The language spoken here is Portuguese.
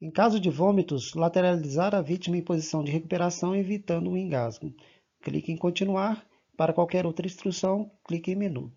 Em caso de vômitos, lateralizar a vítima em posição de recuperação, evitando o engasgo. Clique em continuar. Para qualquer outra instrução, clique em menu.